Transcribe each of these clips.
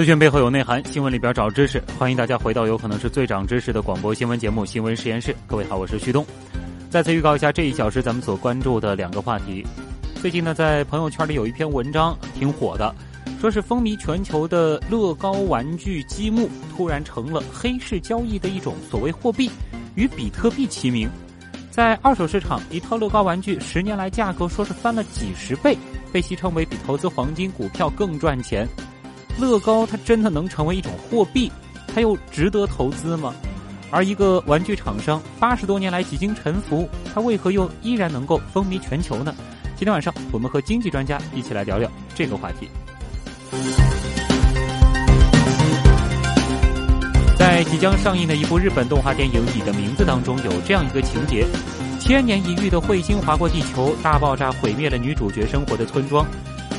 资讯背后有内涵，新闻里边找知识。欢迎大家回到有可能是最长知识的广播新闻节目《新闻实验室》。各位好，我是旭东。再次预告一下这一小时咱们所关注的两个话题。最近呢，在朋友圈里有一篇文章挺火的，说是风靡全球的乐高玩具积木突然成了黑市交易的一种所谓货币，与比特币齐名。在二手市场，一套乐高玩具十年来价格说是翻了几十倍，被戏称为比投资黄金、股票更赚钱。乐高它真的能成为一种货币？它又值得投资吗？而一个玩具厂商八十多年来几经沉浮，它为何又依然能够风靡全球呢？今天晚上我们和经济专家一起来聊聊这个话题。在即将上映的一部日本动画电影《你的名字》当中，有这样一个情节：千年一遇的彗星划过地球，大爆炸毁灭了女主角生活的村庄。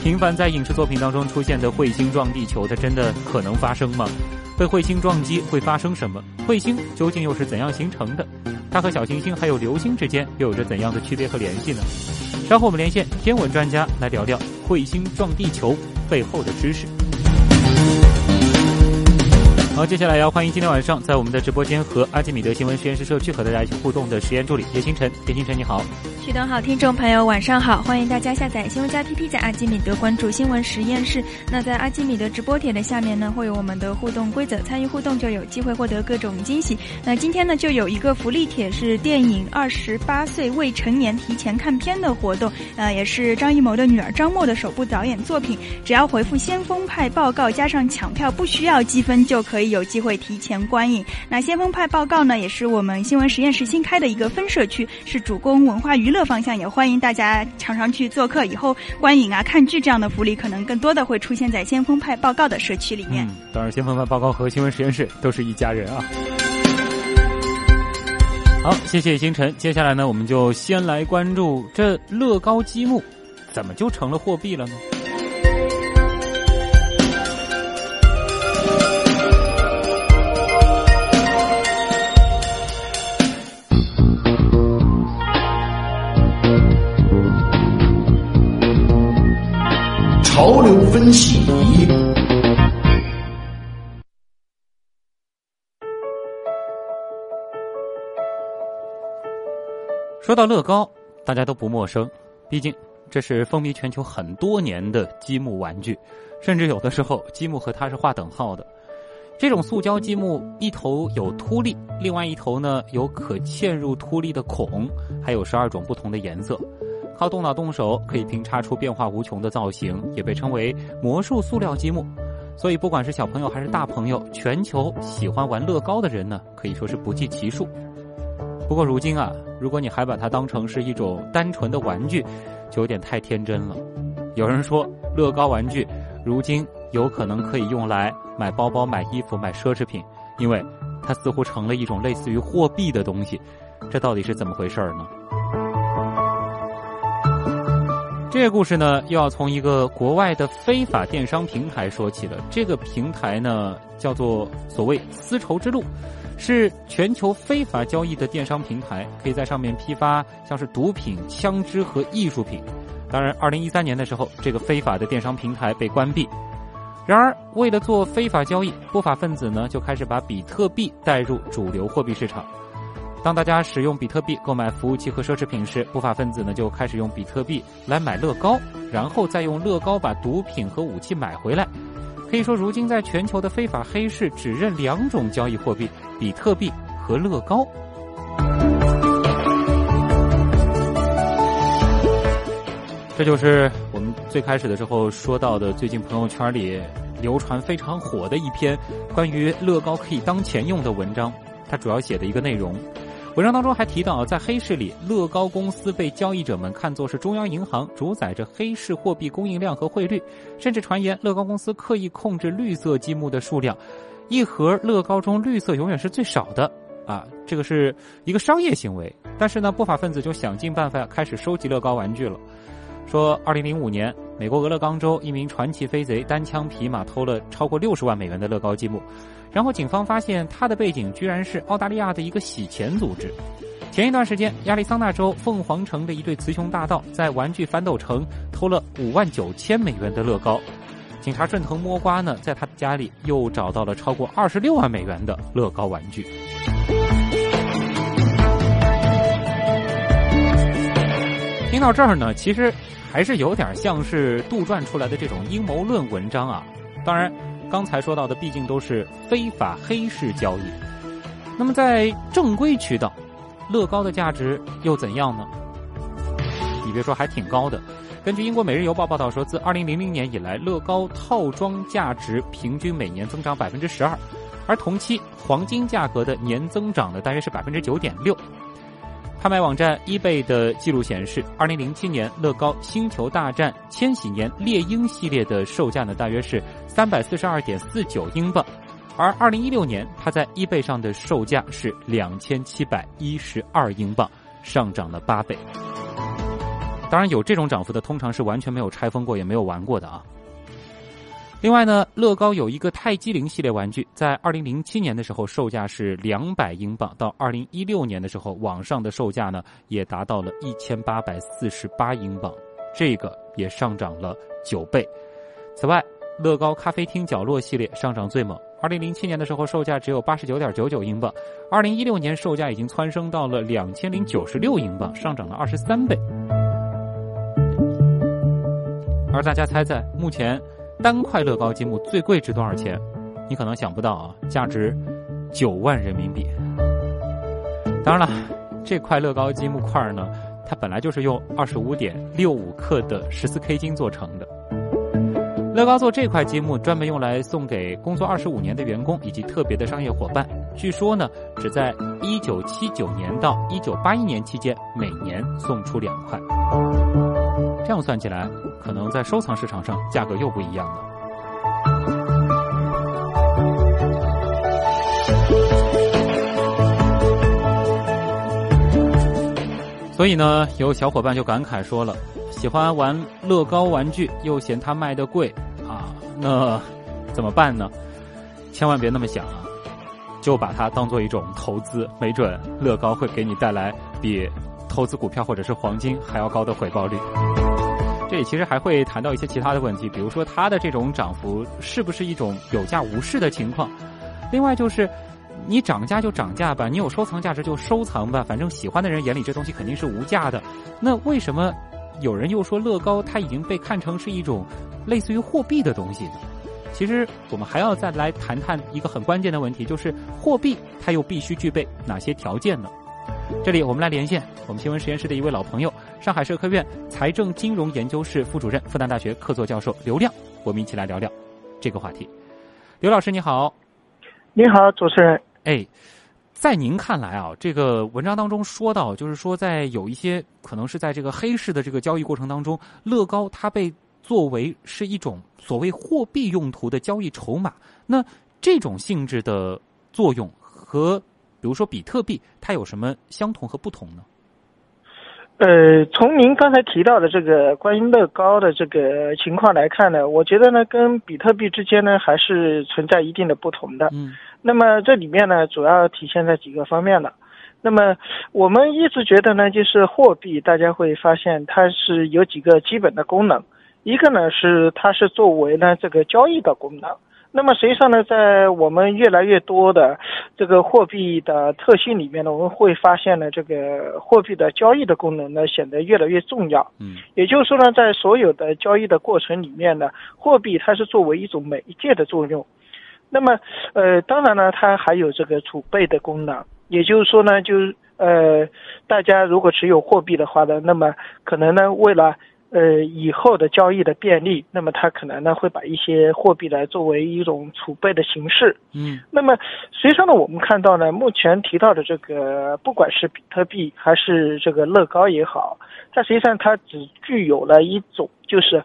频繁在影视作品当中出现的彗星撞地球，它真的可能发生吗？被彗星撞击会发生什么？彗星究竟又是怎样形成的？它和小行星还有流星之间又有着怎样的区别和联系呢？稍后我们连线天文专家来聊聊彗星撞地球背后的知识。好，接下来要欢迎今天晚上在我们的直播间和阿基米德新闻实验室社区和大家一起互动的实验助理叶星辰。叶星辰，你好。徐东好，听众朋友晚上好，欢迎大家下载新闻加 P P，在阿基米德关注新闻实验室。那在阿基米德直播帖的下面呢，会有我们的互动规则，参与互动就有机会获得各种惊喜。那今天呢，就有一个福利帖，是电影《二十八岁未成年提前看片》的活动，呃，也是张艺谋的女儿张默的首部导演作品。只要回复“先锋派报告”加上抢票，不需要积分就可以有机会提前观影。那先锋派报告呢，也是我们新闻实验室新开的一个分社区，是主攻文化娱乐方向，也欢迎大家常常去做客。以后观影啊、看剧这样的福利，可能更多的会出现在先锋派报告的社区里面。当然，先锋派报告和新闻实验室都是一家人啊。好，谢谢星辰。接下来呢，我们就先来关注这乐高积木，怎么就成了货币了呢？潮流分析仪。说到乐高，大家都不陌生，毕竟这是风靡全球很多年的积木玩具，甚至有的时候积木和它是划等号的。这种塑胶积木一头有凸粒，另外一头呢有可嵌入凸粒的孔，还有十二种不同的颜色。靠动脑动手可以拼插出变化无穷的造型，也被称为魔术塑料积木。所以，不管是小朋友还是大朋友，全球喜欢玩乐高的人呢，可以说是不计其数。不过，如今啊，如果你还把它当成是一种单纯的玩具，就有点太天真了。有人说，乐高玩具如今有可能可以用来买包包、买衣服、买奢侈品，因为它似乎成了一种类似于货币的东西。这到底是怎么回事儿呢？这个故事呢，又要从一个国外的非法电商平台说起了。这个平台呢，叫做所谓“丝绸之路”，是全球非法交易的电商平台，可以在上面批发像是毒品、枪支和艺术品。当然，二零一三年的时候，这个非法的电商平台被关闭。然而，为了做非法交易，不法分子呢就开始把比特币带入主流货币市场。当大家使用比特币购买服务器和奢侈品时，不法分子呢就开始用比特币来买乐高，然后再用乐高把毒品和武器买回来。可以说，如今在全球的非法黑市只认两种交易货币：比特币和乐高。这就是我们最开始的时候说到的，最近朋友圈里流传非常火的一篇关于乐高可以当钱用的文章。它主要写的一个内容。文章当中还提到，在黑市里，乐高公司被交易者们看作是中央银行，主宰着黑市货币供应量和汇率，甚至传言乐高公司刻意控制绿色积木的数量，一盒乐高中绿色永远是最少的啊，这个是一个商业行为。但是呢，不法分子就想尽办法开始收集乐高玩具了。说，二零零五年，美国俄勒冈州一名传奇飞贼单枪匹马偷了超过六十万美元的乐高积木。然后警方发现他的背景居然是澳大利亚的一个洗钱组织。前一段时间，亚利桑那州凤凰城的一对雌雄大盗在玩具反斗城偷了五万九千美元的乐高，警察顺藤摸瓜呢，在他家里又找到了超过二十六万美元的乐高玩具。听到这儿呢，其实还是有点像是杜撰出来的这种阴谋论文章啊。当然。刚才说到的毕竟都是非法黑市交易，那么在正规渠道，乐高的价值又怎样呢？你别说，还挺高的。根据英国《每日邮报》报道说，自2000年以来，乐高套装价值平均每年增长百分之十二，而同期黄金价格的年增长呢，大约是百分之九点六。拍卖网站 eBay 的记录显示，2007年乐高《星球大战：千禧年猎鹰》系列的售价呢，大约是三百四十二点四九英镑，而2016年它在 eBay 上的售价是两千七百一十二英镑，上涨了八倍。当然，有这种涨幅的，通常是完全没有拆封过，也没有玩过的啊。另外呢，乐高有一个泰姬陵系列玩具，在二零零七年的时候售价是两百英镑，到二零一六年的时候，网上的售价呢也达到了一千八百四十八英镑，这个也上涨了九倍。此外，乐高咖啡厅角落系列上涨最猛，二零零七年的时候售价只有八十九点九九英镑，二零一六年售价已经蹿升到了两千零九十六英镑，上涨了二十三倍。而大家猜猜，目前？单块乐高积木最贵值多少钱？你可能想不到啊，价值九万人民币。当然了，这块乐高积木块呢，它本来就是用二十五点六五克的十四 K 金做成的。乐高做这块积木专门用来送给工作二十五年的员工以及特别的商业伙伴。据说呢，只在一九七九年到一九八一年期间，每年送出两块。这样算起来，可能在收藏市场上价格又不一样了。所以呢，有小伙伴就感慨说了：“喜欢玩乐高玩具，又嫌它卖的贵啊，那怎么办呢？千万别那么想啊，就把它当做一种投资，没准乐高会给你带来比投资股票或者是黄金还要高的回报率。”这里其实还会谈到一些其他的问题，比如说它的这种涨幅是不是一种有价无市的情况？另外就是，你涨价就涨价吧，你有收藏价值就收藏吧，反正喜欢的人眼里这东西肯定是无价的。那为什么有人又说乐高它已经被看成是一种类似于货币的东西呢？其实我们还要再来谈谈一个很关键的问题，就是货币它又必须具备哪些条件呢？这里我们来连线我们新闻实验室的一位老朋友，上海社科院财政金融研究室副主任、复旦大学客座教授刘亮，我们一起来聊聊这个话题。刘老师你好，你好，主持人。哎，在您看来啊，这个文章当中说到，就是说在有一些可能是在这个黑市的这个交易过程当中，乐高它被作为是一种所谓货币用途的交易筹码，那这种性质的作用和。比如说比特币，它有什么相同和不同呢？呃，从您刚才提到的这个关于乐高的这个情况来看呢，我觉得呢，跟比特币之间呢还是存在一定的不同的。嗯。那么这里面呢，主要体现在几个方面了。那么我们一直觉得呢，就是货币，大家会发现它是有几个基本的功能，一个呢是它是作为呢这个交易的功能。那么实际上呢，在我们越来越多的这个货币的特性里面呢，我们会发现呢，这个货币的交易的功能呢显得越来越重要。嗯，也就是说呢，在所有的交易的过程里面呢，货币它是作为一种媒介的作用。那么，呃，当然呢，它还有这个储备的功能。也就是说呢，就是呃，大家如果持有货币的话呢，那么可能呢，为了呃以后的交易的便利，那么它可能呢会把一些货币来作为一种储备的形式。嗯那么实际上呢，我们看到呢，目前提到的这个，不管是比特币还是这个乐高也好，它实际上它只具有了一种就是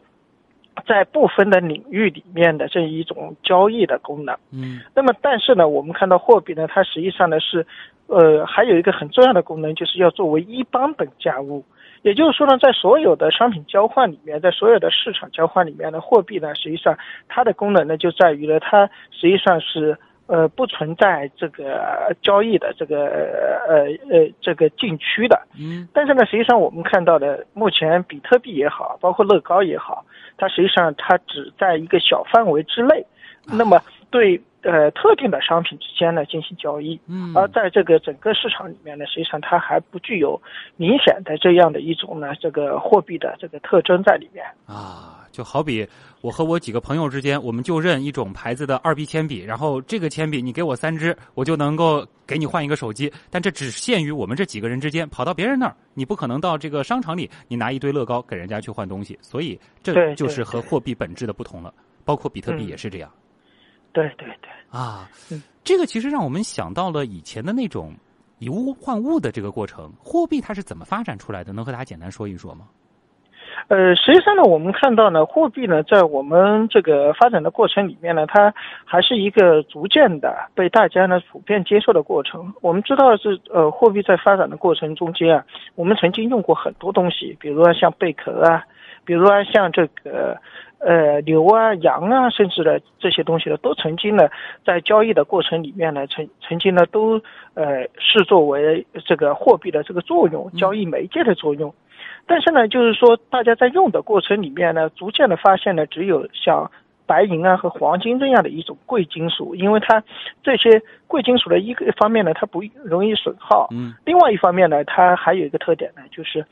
在部分的领域里面的这一种交易的功能。嗯那么，但是呢，我们看到货币呢，它实际上呢是，呃，还有一个很重要的功能，就是要作为一般等价物。也就是说呢，在所有的商品交换里面，在所有的市场交换里面呢，货币呢，实际上它的功能呢，就在于呢，它实际上是呃不存在这个交易的这个呃呃这个禁区的。嗯。但是呢，实际上我们看到的，目前比特币也好，包括乐高也好，它实际上它只在一个小范围之内，那么对呃特定的商品之间呢进行交易，嗯，而在这个整个市场里面呢，实际上它还不具有明显的这样的一种呢这个货币的这个特征在里面。啊，就好比我和我几个朋友之间，我们就认一种牌子的二 B 铅笔，然后这个铅笔你给我三支，我就能够给你换一个手机。但这只限于我们这几个人之间，跑到别人那儿，你不可能到这个商场里，你拿一堆乐高给人家去换东西。所以这对就是和货币本质的不同了，包括比特币嗯也是这样。对对对，啊嗯，这个其实让我们想到了以前的那种以物换物的这个过程。货币它是怎么发展出来的？能和大家简单说一说吗？呃，实际上呢，我们看到呢，货币呢，在我们这个发展的过程里面呢，它还是一个逐渐的被大家呢普遍接受的过程。我们知道是呃，货币在发展的过程中间啊，我们曾经用过很多东西，比如说像贝壳啊，比如说像这个呃牛啊、羊啊，甚至呢这些东西呢，都曾经呢在交易的过程里面呢，曾曾经呢都呃视作为这个货币的这个作用，交易媒介的作用。但是呢，就是说大家在用的过程里面呢，逐渐的发现呢，只有像白银啊和黄金这样的一种贵金属，因为它这些贵金属的一个方面呢，它不容易损耗，嗯另外一方面呢，它还有一个特点呢，就是，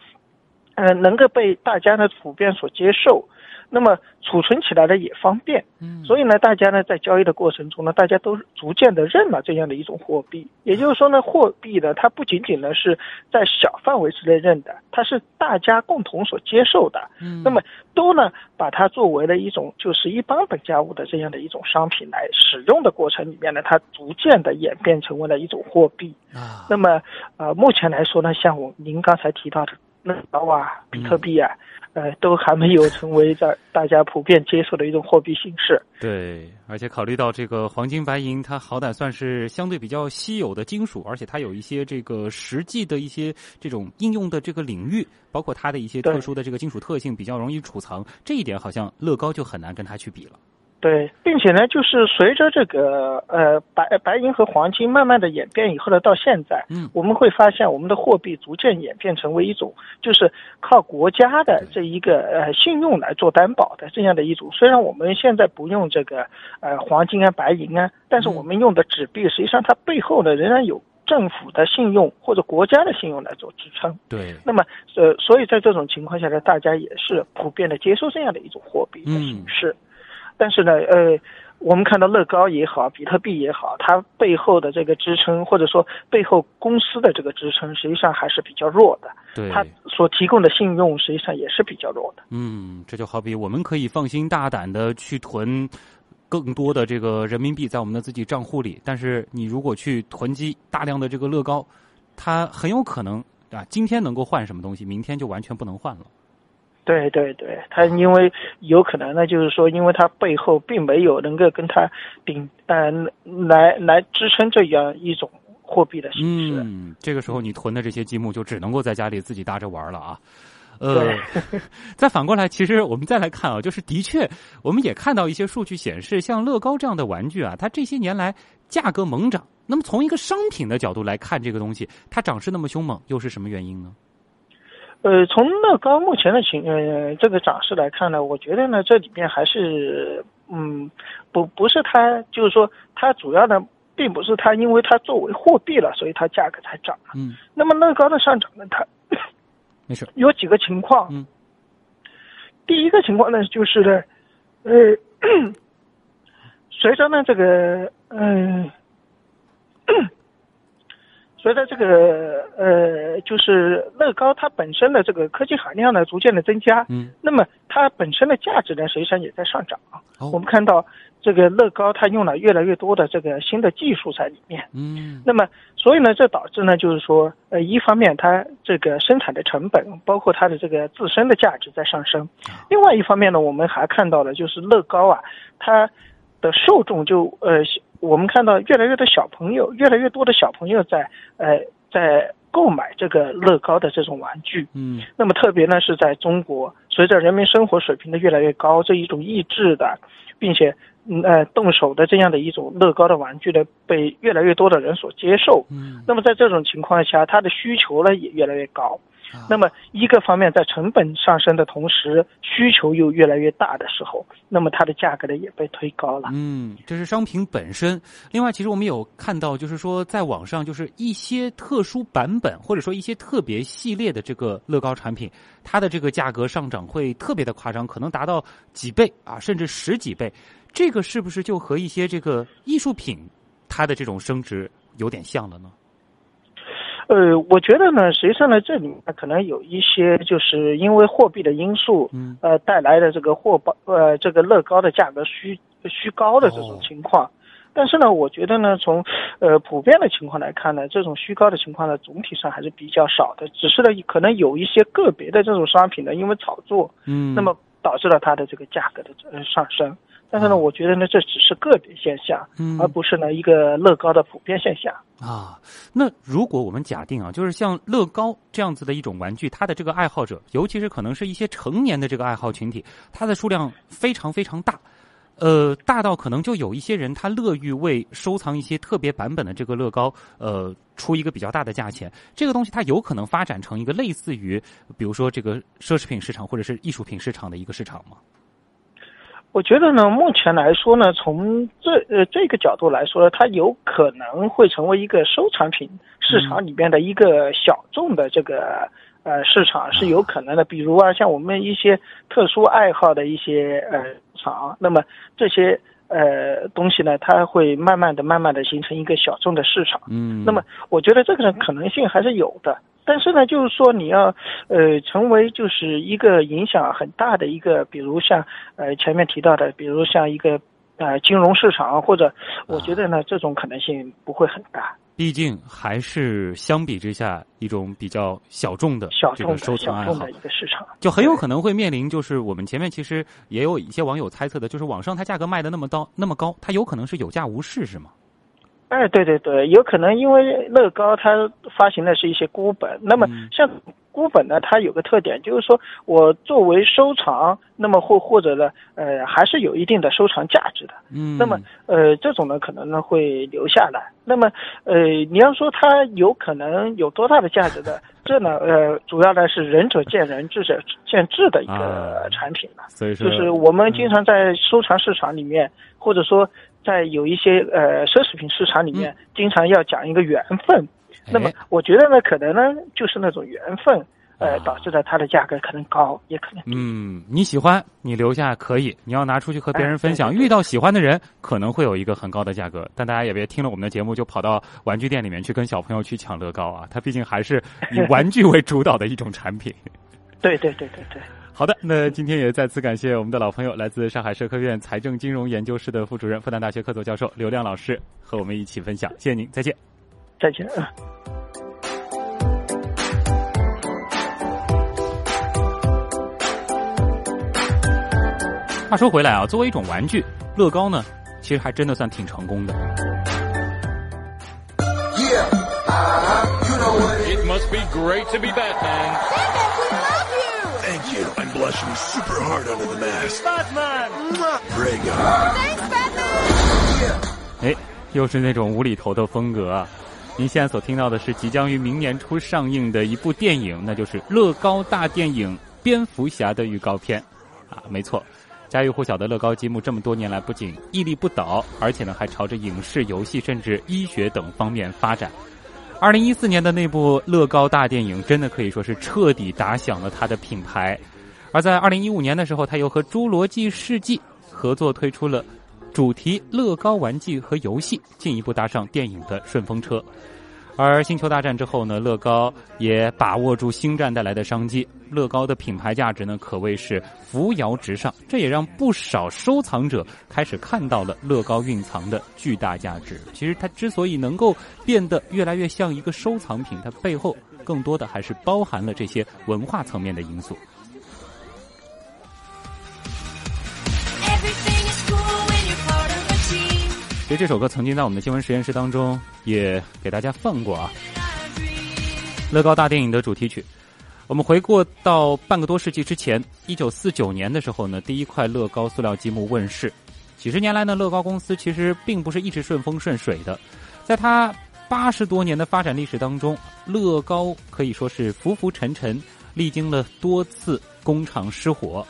呃，能够被大家呢普遍所接受，那么储存起来呢也方便，嗯所以呢，大家呢在交易的过程中呢，大家都逐渐的认了这样的一种货币。也就是说呢，货币呢，它不仅仅呢是在小范围之内认的，它是大家共同所接受的。嗯那么都呢把它作为了一种就是一般等价物的这样的一种商品来使用的过程里面呢，它逐渐的演变成为了一种货币。啊那么呃，目前来说呢，像我您刚才提到的乐高啊、比特币啊，呃，都还没有成为在大家普遍接受的一种货币形式。对，而且考虑到这个黄金、白银，它好歹算是相对比较稀有的金属，而且它有一些这个实际的一些这种应用的这个领域，包括它的一些特殊的这个金属特性，比较容易储藏。这一点好像乐高就很难跟它去比了。对，并且呢，就是随着这个呃白白银和黄金慢慢的演变以后呢，到现在，嗯我们会发现我们的货币逐渐演变成为一种就是靠国家的这一个呃信用来做担保的这样的一种。虽然我们现在不用这个呃黄金啊、白银啊，但是嗯我们用的纸币，实际上它背后呢仍然有政府的信用或者国家的信用来做支撑。对，那么呃，所以在这种情况下呢，大家也是普遍的接受这样的一种货币的形式。但是呢，呃，我们看到乐高也好，比特币也好，它背后的这个支撑，或者说背后公司的这个支撑，实际上还是比较弱的。对，它所提供的信用实际上也是比较弱的。嗯，这就好比我们可以放心大胆的去囤更多的这个人民币在我们的自己账户里，但是你如果去囤积大量的这个乐高，它很有可能啊，今天能够换什么东西，明天就完全不能换了。对对对，它因为有可能呢，就是说，因为它背后并没有能够跟它顶呃来来支撑这样一种货币的形式。嗯，这个时候你囤的这些积木就只能够在家里自己搭着玩了啊。呃，再反过来，其实我们再来看啊，就是的确，我们也看到一些数据显示，像乐高这样的玩具啊，它这些年来价格猛涨。那么从一个商品的角度来看，这个东西它涨势那么凶猛，又是什么原因呢？呃，从乐高目前的情呃这个涨势来看呢，我觉得呢这里面还是嗯不不是它，就是说它主要呢并不是它，因为它作为货币了，所以它价格才涨。嗯，那么乐高的上涨呢，它没事。有几个情况。嗯，第一个情况呢就是呢，呃，随着呢这个嗯。随着这个呃就是乐高它本身的这个科技含量呢逐渐的增加，嗯，那么它本身的价值呢实际上也在上涨。哦。我们看到这个乐高它用了越来越多的这个新的技术在里面，嗯。那么所以呢，这导致呢就是说，呃，一方面它这个生产的成本，包括它的这个自身的价值在上升，另外一方面呢，我们还看到了就是乐高啊，它的受众就呃，我们看到越来越多小朋友，越来越多的小朋友在呃在购买这个乐高的这种玩具。嗯那么特别呢是在中国，随着人民生活水平的越来越高，这一种益智的，并且嗯呃动手的这样的一种乐高的玩具呢，被越来越多的人所接受。嗯那么在这种情况下，它的需求呢也越来越高。啊那么一个方面在成本上升的同时，需求又越来越大的时候，那么它的价格呢也被推高了。嗯，这是商品本身。另外，其实我们有看到，就是说在网上，就是一些特殊版本或者说一些特别系列的这个乐高产品，它的这个价格上涨会特别的夸张，可能达到几倍啊，甚至十几倍。这个是不是就和一些这个艺术品它的这种升值有点像了呢？呃，我觉得呢，实际上呢，这里面可能有一些就是因为货币的因素，嗯呃，带来的这个货包呃这个乐高的价格虚虚高的这种情况。但是呢，我觉得呢，从呃普遍的情况来看呢，这种虚高的情况呢，总体上还是比较少的。只是呢，可能有一些个别的这种商品呢，因为炒作，嗯，那么导致了它的这个价格的呃上升。但是呢，哦我觉得呢，这只是个别现象，嗯而不是呢一个乐高的普遍现象。啊，那如果我们假定啊，就是像乐高这样子的一种玩具，它的这个爱好者，尤其是可能是一些成年的这个爱好群体，它的数量非常非常大，呃，大到可能就有一些人他乐于为收藏一些特别版本的这个乐高，呃，出一个比较大的价钱。这个东西它有可能发展成一个类似于，比如说这个奢侈品市场或者是艺术品市场的一个市场吗？我觉得呢，目前来说呢，从这呃这个角度来说，它有可能会成为一个收藏品市场里面的一个小众的这个呃市场是有可能的。比如啊，像我们一些特殊爱好的一些呃厂，那么这些呃东西呢，它会慢慢的、慢慢的形成一个小众的市场。嗯，那么我觉得这个可能性还是有的，但是呢，就是说你要呃成为就是一个影响很大的一个，比如像呃前面提到的，比如像一个呃金融市场，或者我觉得呢这种可能性不会很大，毕竟还是相比之下一种比较小众的小众这个收的藏爱好。一个市场。就很有可能会面临，就是我们前面其实也有一些网友猜测的，就是网上它价格卖的那么高那么高，它有可能是有价无市，是吗？哎，对对对，有可能因为乐高它发行的是一些孤本，那么嗯像孤本呢，它有个特点，就是说我作为收藏，那么或或者呢，呃，还是有一定的收藏价值的。嗯，那么呃，这种呢可能呢会留下来。那么呃，你要说它有可能有多大的价值的，这呢呃，主要呢是仁者见仁，智者见智的一啊个产品了。所以说就是我们经常在收藏市场里面，或者说在有一些呃奢侈品市场里面，经常要讲一个缘分。那么我觉得呢，可能呢就是那种缘分，呃啊，导致了它的价格可能高，也可能低。嗯，你喜欢你留下可以，你要拿出去和别人分享。哎对对对遇到喜欢的人，可能会有一个很高的价格，但大家也别听了我们的节目就跑到玩具店里面去跟小朋友去抢乐高啊！它毕竟还是以玩具为主导的一种产品。对对对对对。好的，那今天也再次感谢我们的老朋友，来自上海社科院财政金融研究室的副主任、复旦大学客座教授刘亮老师，和我们一起分享。谢谢您，再见。再见。嗯话说回来啊，作为一种玩具，乐高呢，其实还真的算挺成功的。yeah，you know It must be great to be Batman. You. I'm blushing super hard under the mask. Batman! Prego. 哎，又是那种无厘头的风格啊！您现在所听到的是即将于明年初上映的一部电影，那就是《乐高大电影：蝙蝠侠》的预告片啊，没错。家喻户晓的乐高积木这么多年来不仅屹立不倒，而且呢还朝着影视、游戏甚至医学等方面发展。二零一四年的那部乐高大电影，真的可以说是彻底打响了它的品牌。而在二零一五年的时候，他又和《侏罗纪世纪》合作推出了主题乐高玩具和游戏，进一步搭上电影的顺风车。而星球大战之后呢，乐高也把握住星战带来的商机，乐高的品牌价值呢可谓是扶摇直上，这也让不少收藏者开始看到了乐高蕴藏的巨大价值。其实它之所以能够变得越来越像一个收藏品，它背后更多的还是包含了这些文化层面的因素。其实这首歌曾经在我们的新闻实验室当中也给大家放过啊，乐高大电影的主题曲。我们回过到半个多世纪之前，一九四九年的时候呢，第一块乐高塑料积木问世。几十年来呢，乐高公司其实并不是一直顺风顺水的，在它八十多年的发展历史当中，乐高可以说是浮浮沉沉，历经了多次工厂失火，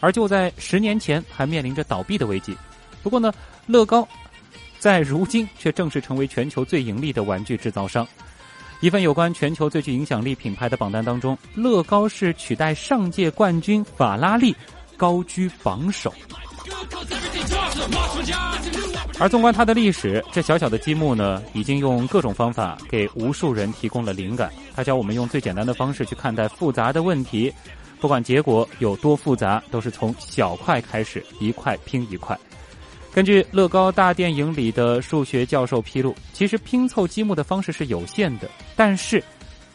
而就在十年前还面临着倒闭的危机。不过呢，乐高。在如今却正式成为全球最盈利的玩具制造商。一份有关全球最具影响力品牌的榜单当中，乐高是取代上届冠军法拉利高居榜首。而纵观它的历史，这小小的积木呢，已经用各种方法给无数人提供了灵感。它教我们用最简单的方式去看待复杂的问题，不管结果有多复杂，都是从小块开始，一块拼一块。根据乐高大电影里的数学教授披露，其实拼凑积木的方式是有限的，但是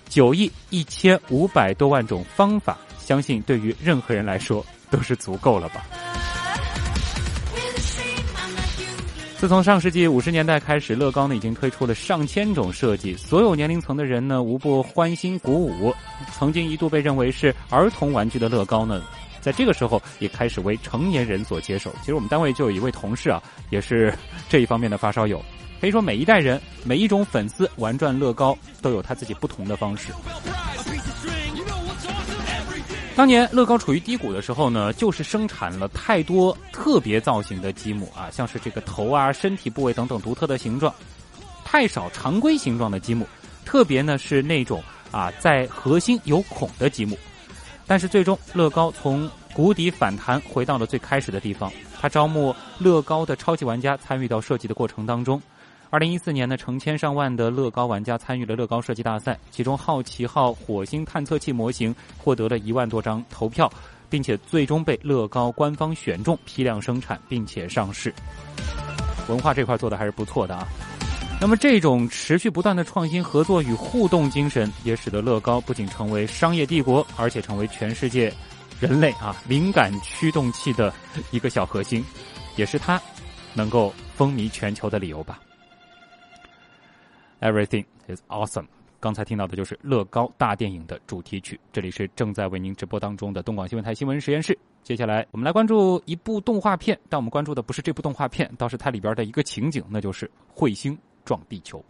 九亿一千五百多万种方法，相信对于任何人来说都是足够了吧。自从上世纪五十年代开始，乐高呢已经推出了上千种设计，所有年龄层的人呢无不欢欣鼓舞。曾经一度被认为是儿童玩具的乐高呢。在这个时候，也开始为成年人所接受。其实我们单位就有一位同事啊，也是 这一方面的发烧友。可以说，每一代人、每一种粉丝玩转乐高，都有他自己不同的方式。当年乐高处于低谷的时候呢，就是生产了太多特别造型的积木啊，像是这个头啊、身体部位等等独特的形状，太少常规形状的积木，特别呢是那种啊在核心有孔的积木。但是最终，乐高从谷底反弹，回到了最开始的地方。他招募乐高的超级玩家参与到设计的过程当中。二零一四年呢，成千上万的乐高玩家参与了乐高设计大赛，其中好奇号火星探测器模型获得了一万多张投票，并且最终被乐高官方选中，批量生产并且上市。文化这块做的还是不错的啊。那么，这种持续不断的创新、合作与互动精神，也使得乐高不仅成为商业帝国，而且成为全世界人类啊灵感驱动器的一个小核心，也是它能够风靡全球的理由吧。Everything is awesome。刚才听到的就是乐高大电影的主题曲。这里是正在为您直播当中的东广新闻台新闻实验室。接下来，我们来关注一部动画片，但我们关注的不是这部动画片，倒是它里边的一个情景，那就是彗星。撞地球。